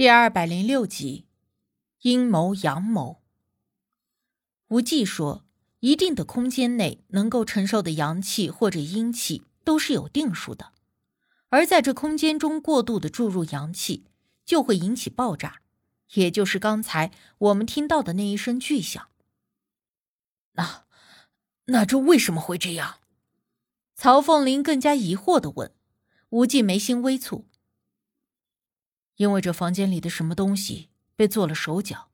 第二百零六集，阴谋阳谋。无忌说，一定的空间内能够承受的阳气或者阴气都是有定数的，而在这空间中过度的注入阳气，就会引起爆炸，也就是刚才我们听到的那一声巨响。那，那这为什么会这样？曹凤林更加疑惑的问。无忌眉心微蹙。因为这房间里的什么东西被做了手脚，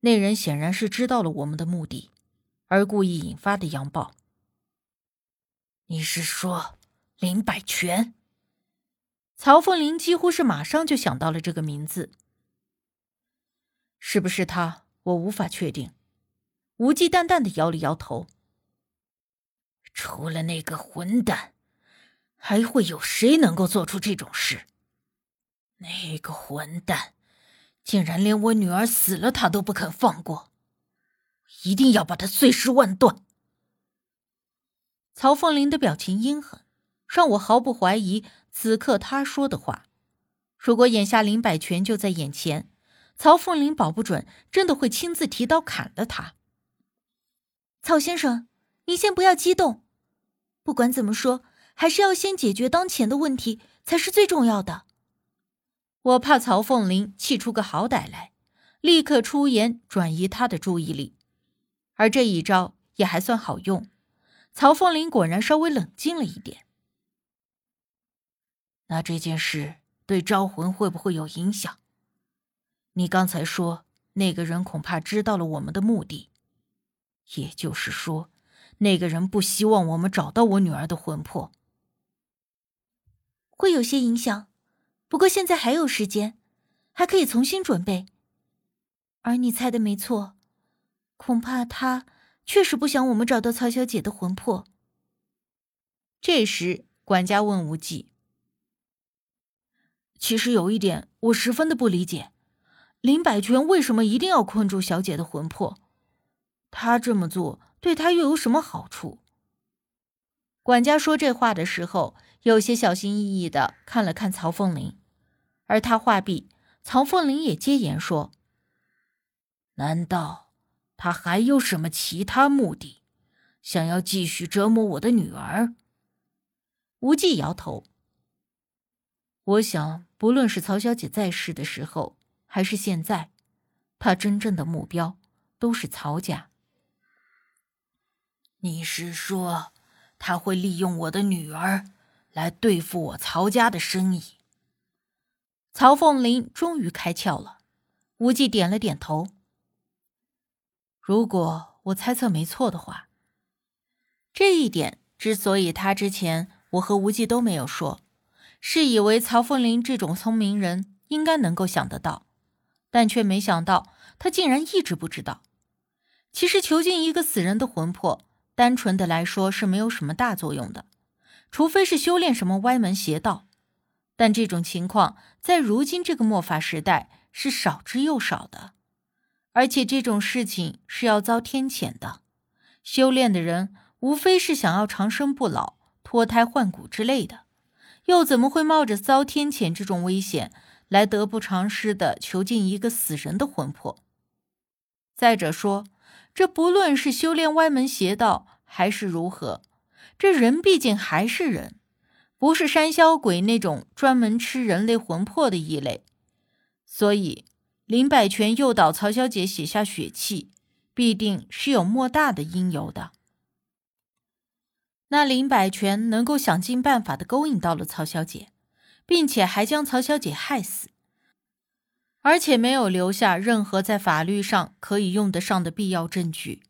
那人显然是知道了我们的目的，而故意引发的阳爆。你是说林百全？曹凤林几乎是马上就想到了这个名字。是不是他？我无法确定。无忌淡淡的摇了摇头。除了那个混蛋，还会有谁能够做出这种事？那个混蛋，竟然连我女儿死了他都不肯放过，一定要把他碎尸万段。曹凤林的表情阴狠，让我毫不怀疑此刻他说的话。如果眼下林百全就在眼前，曹凤林保不准真的会亲自提刀砍了他。曹先生，您先不要激动，不管怎么说，还是要先解决当前的问题才是最重要的。我怕曹凤林气出个好歹来，立刻出言转移他的注意力，而这一招也还算好用。曹凤林果然稍微冷静了一点。那这件事对招魂会不会有影响？你刚才说那个人恐怕知道了我们的目的，也就是说，那个人不希望我们找到我女儿的魂魄，会有些影响。不过现在还有时间，还可以重新准备。而你猜的没错，恐怕他确实不想我们找到曹小姐的魂魄。这时，管家问无忌：“其实有一点，我十分的不理解，林百全为什么一定要困住小姐的魂魄？他这么做对他又有什么好处？”管家说这话的时候，有些小心翼翼的看了看曹凤林。而他话毕，曹凤林也接言说：“难道他还有什么其他目的，想要继续折磨我的女儿？”无忌摇头：“我想，不论是曹小姐在世的时候，还是现在，他真正的目标都是曹家。你是说，他会利用我的女儿来对付我曹家的生意？”曹凤林终于开窍了，无忌点了点头。如果我猜测没错的话，这一点之所以他之前我和无忌都没有说，是以为曹凤林这种聪明人应该能够想得到，但却没想到他竟然一直不知道。其实囚禁一个死人的魂魄，单纯的来说是没有什么大作用的，除非是修炼什么歪门邪道。但这种情况在如今这个末法时代是少之又少的，而且这种事情是要遭天谴的。修炼的人无非是想要长生不老、脱胎换骨之类的，又怎么会冒着遭天谴这种危险来得不偿失的囚禁一个死人的魂魄？再者说，这不论是修炼歪门邪道还是如何，这人毕竟还是人。不是山魈鬼那种专门吃人类魂魄的异类，所以林百全诱导曹小姐写下血契，必定是有莫大的因由的。那林百全能够想尽办法的勾引到了曹小姐，并且还将曹小姐害死，而且没有留下任何在法律上可以用得上的必要证据，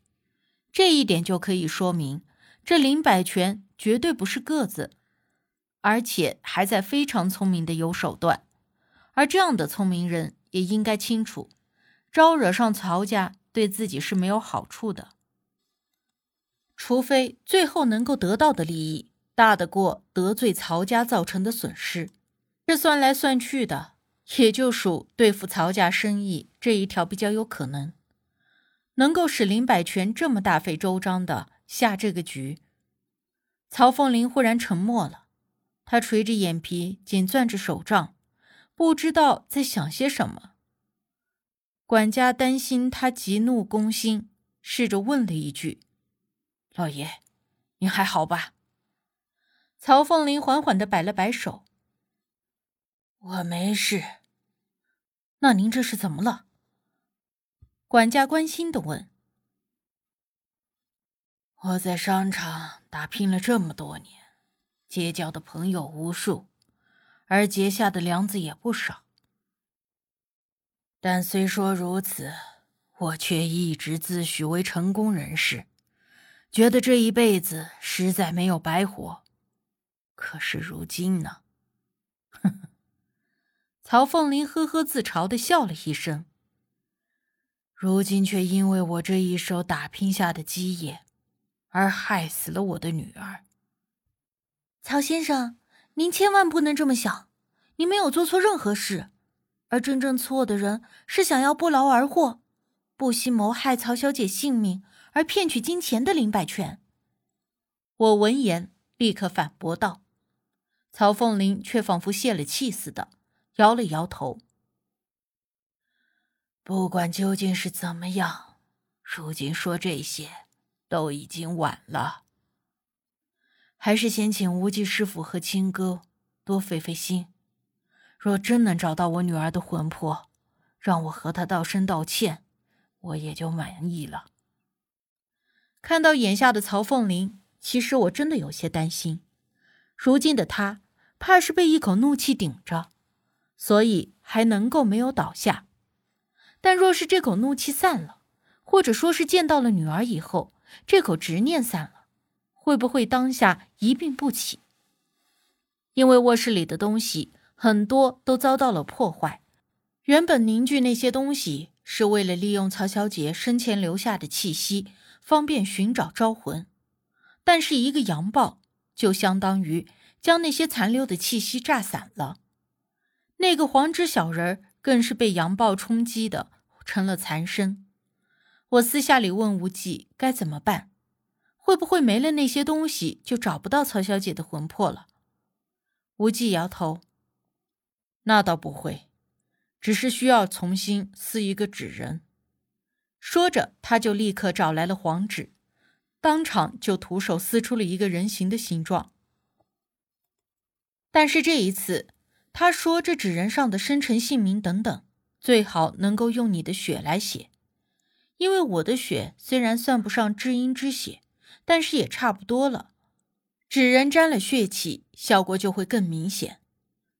这一点就可以说明，这林百全绝对不是个子。而且还在非常聪明的有手段，而这样的聪明人也应该清楚，招惹上曹家对自己是没有好处的。除非最后能够得到的利益大得过得罪曹家造成的损失，这算来算去的，也就属对付曹家生意这一条比较有可能，能够使林百全这么大费周章的下这个局。曹凤林忽然沉默了。他垂着眼皮，紧攥着手杖，不知道在想些什么。管家担心他急怒攻心，试着问了一句：“老爷，您还好吧？”曹凤林缓缓的摆了摆手：“我没事。”那您这是怎么了？管家关心的问。我在商场打拼了这么多年，结交的朋友无数，而结下的梁子也不少。但虽说如此，我却一直自诩为成功人士，觉得这一辈子实在没有白活。可是如今呢？呵呵。曹凤林呵呵自嘲的笑了一声。如今却因为我这一手打拼下的基业，而害死了我的女儿。曹先生，您千万不能这么想，您没有做错任何事。而真正错的人是想要不劳而获，不惜谋害曹小姐性命而骗取金钱的林百全。我闻言立刻反驳道：“曹凤林却仿佛泄了气似的，摇了摇头。不管究竟是怎么样，如今说这些都已经晚了。还是先请无忌师傅和亲哥多费费心。”若真能找到我女儿的魂魄，让我和她道声道歉，我也就满意了。看到眼下的曹凤林，其实我真的有些担心。如今的他，怕是被一口怒气顶着，所以还能够没有倒下。但若是这口怒气散了，或者说是见到了女儿以后，这口执念散了，会不会当下一病不起？因为卧室里的东西。很多都遭到了破坏。原本凝聚那些东西是为了利用曹小姐生前留下的气息，方便寻找招魂。但是一个阳爆，就相当于将那些残留的气息炸散了。那个黄纸小人儿更是被阳爆冲击的成了残身。我私下里问无忌该怎么办，会不会没了那些东西就找不到曹小姐的魂魄了？无忌摇头。那倒不会，只是需要重新撕一个纸人。说着，他就立刻找来了黄纸，当场就徒手撕出了一个人形的形状。但是这一次，他说这纸人上的生辰姓名等等，最好能够用你的血来写，因为我的血虽然算不上知音之血，但是也差不多了。纸人沾了血气，效果就会更明显。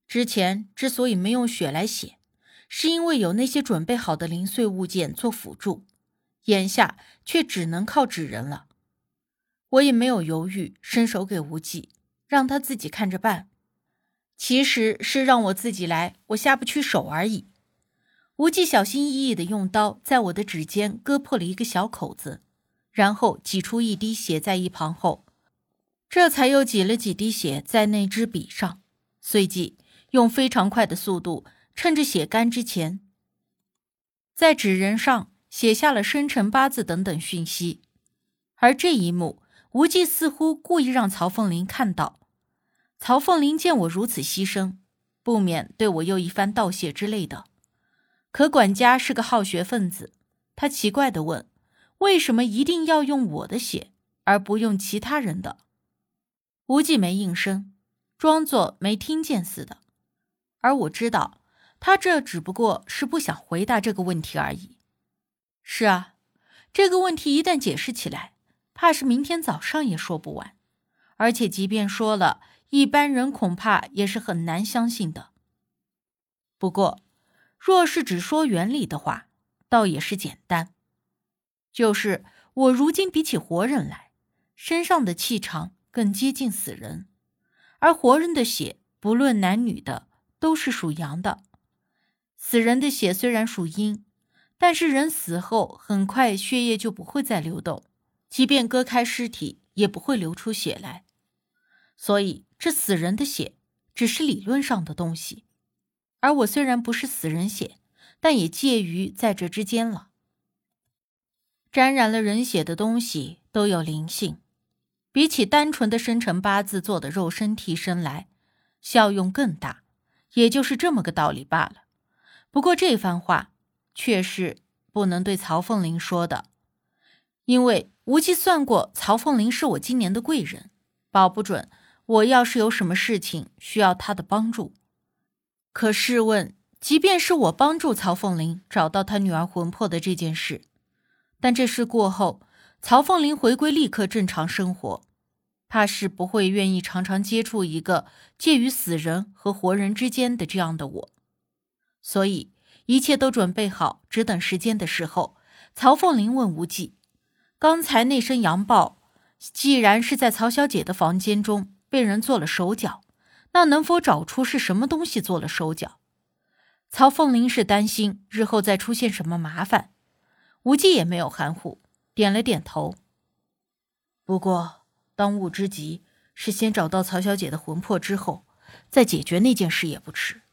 之前之所以没用血来写，是因为有那些准备好的零碎物件做辅助，眼下却只能靠纸人了。我也没有犹豫，伸手给无忌，让他自己看着办。其实是让我自己来，我下不去手而已。无忌小心翼翼的用刀在我的指尖割破了一个小口子，然后挤出一滴血在一旁后，这才又挤了几滴血在那支笔上，随即。用非常快的速度，趁着血干之前，在纸人上写下了生辰八字等等讯息。而这一幕，无忌似乎故意让曹凤林看到。曹凤林见我如此牺牲，不免对我又一番道谢之类的。可管家是个好学分子，他奇怪的问：“为什么一定要用我的血，而不用其他人的？”无忌没应声，装作没听见似的。而我知道，他这只不过是不想回答这个问题而已。是啊，这个问题一旦解释起来，怕是明天早上也说不完。而且，即便说了，一般人恐怕也是很难相信的。不过，若是只说原理的话，倒也是简单。就是我如今比起活人来，身上的气场更接近死人，而活人的血，不论男女的。都是属阳的，死人的血虽然属阴，但是人死后很快血液就不会再流动，即便割开尸体也不会流出血来。所以这死人的血只是理论上的东西，而我虽然不是死人血，但也介于在这之间了。沾染了人血的东西都有灵性，比起单纯的生辰八字做的肉身替身来，效用更大。也就是这么个道理罢了。不过这番话却是不能对曹凤玲说的，因为无忌算过，曹凤玲是我今年的贵人，保不准我要是有什么事情需要他的帮助。可试问，即便是我帮助曹凤玲找到他女儿魂魄的这件事，但这事过后，曹凤玲回归立刻正常生活，怕是不会愿意常常接触一个介于死人和活人之间的这样的我。所以一切都准备好，只等时间的时候，曹凤玲问无忌：“刚才那声羊报，既然是在曹小姐的房间中被人做了手脚，那能否找出是什么东西做了手脚？”曹凤玲是担心日后再出现什么麻烦，无忌也没有含糊，点了点头。不过当务之急是先找到曹小姐的魂魄，之后再解决那件事也不迟。